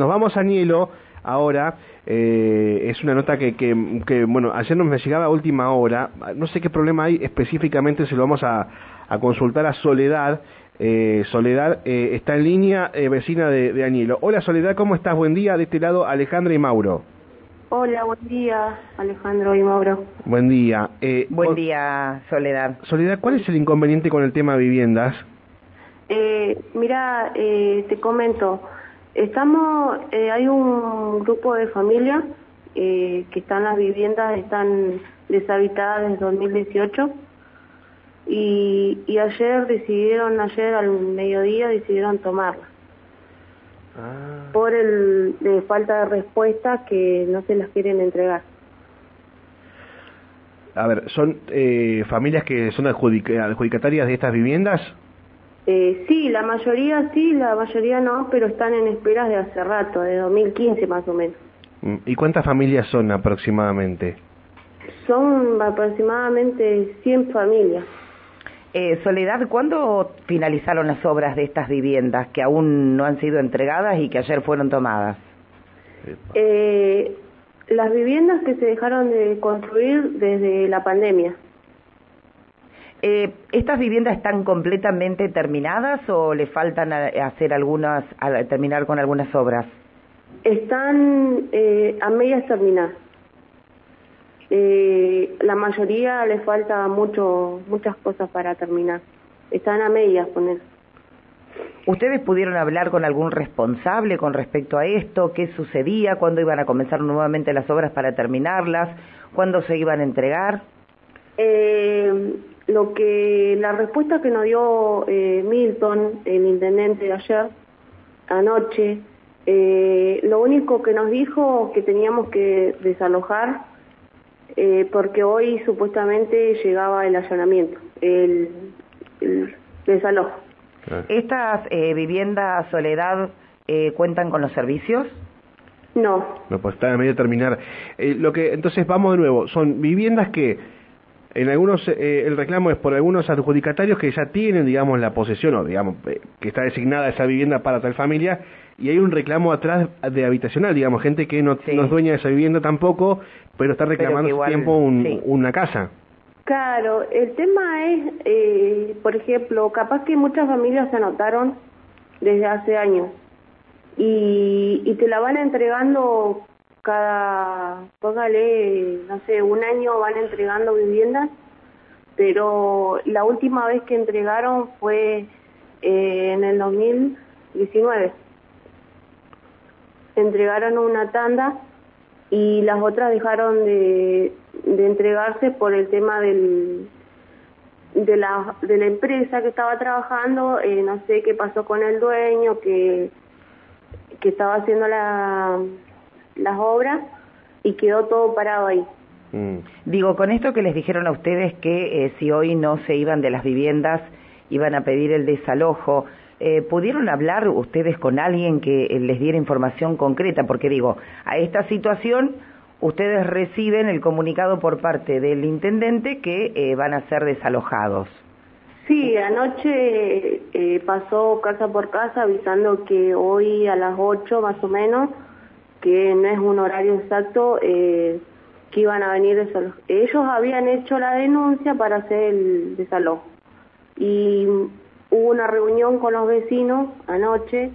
nos vamos a Nielo ahora. Eh, es una nota que, que, que, bueno, ayer nos me llegaba a última hora. No sé qué problema hay específicamente, se lo vamos a, a consultar a Soledad. Eh, Soledad eh, está en línea, eh, vecina de, de Añelo. Hola Soledad, ¿cómo estás? Buen día. De este lado, Alejandra y Mauro. Hola, buen día, Alejandro y Mauro. Buen día. Eh, Buen día, Soledad. Soledad, ¿cuál es el inconveniente con el tema viviendas? Eh, mira, eh, te comento, estamos, eh, hay un grupo de familias eh, que están las viviendas, están deshabitadas desde 2018 y, y ayer decidieron, ayer al mediodía decidieron tomarlas por el de falta de respuesta que no se las quieren entregar. A ver, ¿son eh, familias que son adjudic- adjudicatarias de estas viviendas? Eh, sí, la mayoría sí, la mayoría no, pero están en esperas de hace rato, de 2015 más o menos. Mm, ¿Y cuántas familias son aproximadamente? Son aproximadamente 100 familias. Eh, Soledad, ¿cuándo finalizaron las obras de estas viviendas que aún no han sido entregadas y que ayer fueron tomadas? Eh, las viviendas que se dejaron de construir desde la pandemia. Eh, ¿Estas viviendas están completamente terminadas o le faltan a- hacer algunas, a terminar con algunas obras? Están eh, a medias terminadas. Eh, la mayoría le falta mucho, muchas cosas para terminar. Están a medias con eso. ¿Ustedes pudieron hablar con algún responsable con respecto a esto? ¿Qué sucedía? ¿Cuándo iban a comenzar nuevamente las obras para terminarlas? ¿Cuándo se iban a entregar? Eh, lo que la respuesta que nos dio eh, Milton, el intendente de ayer, anoche, eh, lo único que nos dijo que teníamos que desalojar eh, porque hoy supuestamente llegaba el allanamiento, el, el desalojo. ¿Estas eh, viviendas, Soledad, eh, cuentan con los servicios? No, No, pues está a medio de terminar. Eh, lo que, entonces vamos de nuevo. Son viviendas que en algunos eh, el reclamo es por algunos adjudicatarios que ya tienen, digamos, la posesión o digamos eh, que está designada esa vivienda para tal familia y hay un reclamo atrás de habitacional, digamos, gente que no, Sí. no es dueña de esa vivienda tampoco, pero está reclamando igual- tiempo un- sí. una casa. Claro, el tema es, eh, por ejemplo, capaz que muchas familias se anotaron desde hace años y, y te la van entregando cada, póngale, no sé, un año van entregando viviendas, pero la última vez que entregaron fue eh, en el 2019. Entregaron una tanda y las otras dejaron de, de entregarse por el tema del de la de la empresa que estaba trabajando eh, no sé qué pasó con el dueño que que estaba haciendo la, las obras y quedó todo parado ahí Mm. Digo, con esto que les dijeron a ustedes que eh, si hoy no se iban de las viviendas, iban a pedir el desalojo, eh, ¿pudieron hablar ustedes con alguien que eh, les diera información concreta? Porque digo, a esta situación ustedes reciben el comunicado por parte del intendente que eh, van a ser desalojados. Sí, anoche eh, pasó casa por casa avisando que hoy a las 8 más o menos, que no es un horario exacto, eh, que iban a venir desalojo. Ellos habían hecho la denuncia para hacer el desalojo. Y hubo una reunión con los vecinos anoche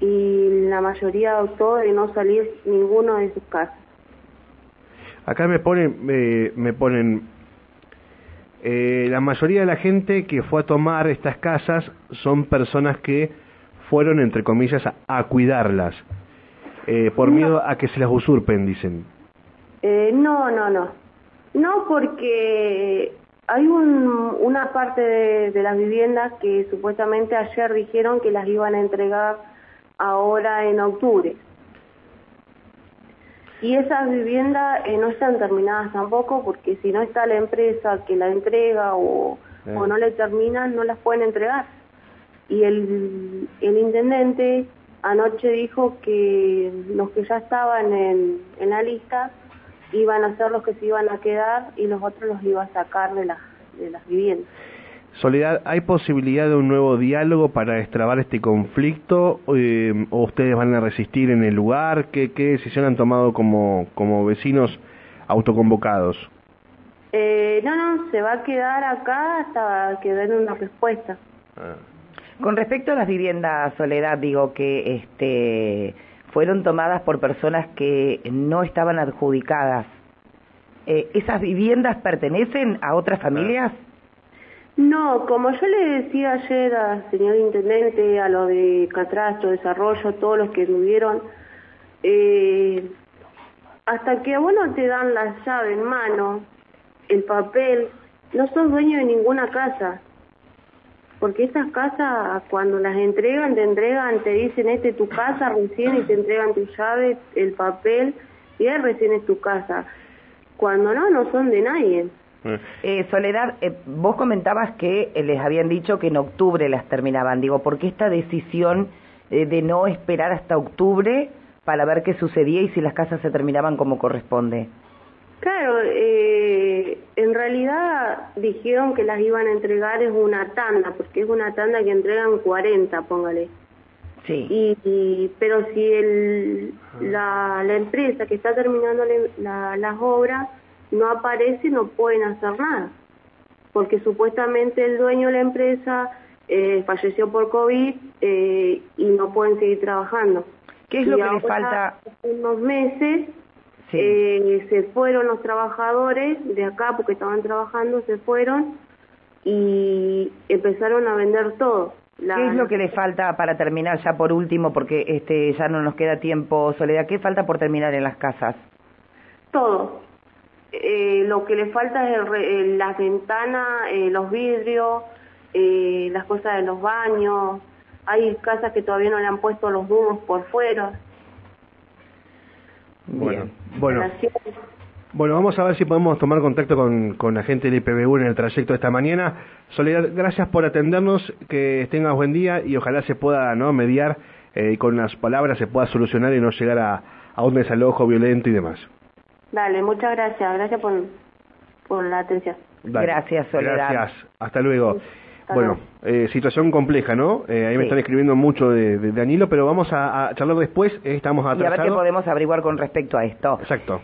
y la mayoría optó de no salir ninguno de sus casas. Acá me ponen, me ponen, eh, la mayoría de la gente que fue a tomar estas casas son personas que fueron, entre comillas, a cuidarlas, eh, por No. miedo a que se las usurpen, dicen. Eh, no, no, no. No, porque hay un, una parte de, de las viviendas que supuestamente ayer dijeron que las iban a entregar ahora en octubre. Y esas viviendas eh, no están terminadas tampoco porque si no está la empresa que la entrega o, Eh. o no le terminan, no las pueden entregar. Y el, el intendente anoche dijo que los que ya estaban en, en la lista iban a ser los que se iban a quedar y los otros los iba a sacar de las, de las viviendas. Soledad, ¿hay posibilidad de un nuevo diálogo para destrabar este conflicto eh, o ustedes van a resistir en el lugar? ¿Qué, qué decisión han tomado como, como vecinos autoconvocados? Eh, no, no, se va a quedar acá hasta que den una respuesta. Ah. Con respecto a las viviendas, Soledad, digo que este, fueron tomadas por personas que no estaban adjudicadas. Eh, ¿Esas viviendas pertenecen a otras familias? No, como yo le decía ayer al señor intendente, a lo de Catastro, Desarrollo, todos los que tuvieron, eh, hasta que a vos no te dan la llave en mano, el papel, no sos dueño de ninguna casa. Porque esas casas, cuando las entregan, te entregan, te dicen, este es tu casa recién, y te entregan tu llave, el papel, y ahí recién es tu casa. Cuando no, no son de nadie. Eh, eh Soledad, eh, vos comentabas que eh, les habían dicho que en octubre las terminaban. Digo, ¿por qué esta decisión de no esperar hasta octubre para ver qué sucedía y si las casas se terminaban como corresponde? Claro, eh, en realidad dijeron que las iban a entregar es una tanda, porque es una tanda que entregan 40, póngale. Sí. Y, pero si el, la, la empresa que está terminando las obras no aparece, no pueden hacer nada, porque supuestamente el dueño de la empresa eh, falleció por COVID eh, y no pueden seguir trabajando. ¿Qué es lo que les falta? Unos meses eh, se fueron los trabajadores de acá porque estaban trabajando, se fueron y empezaron a vender todo. ¿Qué es lo que le falta para terminar ya por último, porque este ya no nos queda tiempo, Soledad? ¿Qué falta por terminar en las casas? Todo. Eh, lo que le falta es el, las ventanas, eh, los vidrios, eh, las cosas de los baños. Hay casas que todavía no le han puesto los humos por fuera. Bueno, bueno. Bueno, vamos a ver si podemos tomar contacto con, con la gente del IPBU en el trayecto de esta mañana. Soledad, gracias por atendernos, que tengas buen día y ojalá se pueda no mediar y con las palabras se pueda solucionar y no llegar a, a un desalojo violento y demás. Dale, muchas gracias. Gracias por, por la atención. Gracias, Soledad. Gracias. Hasta luego. Bueno, eh, situación compleja, ¿no? Eh, ahí me están escribiendo mucho de, de, Danilo, pero vamos a, a charlar después. estamos atrasados. Y a ver qué podemos averiguar con respecto a esto. Exacto.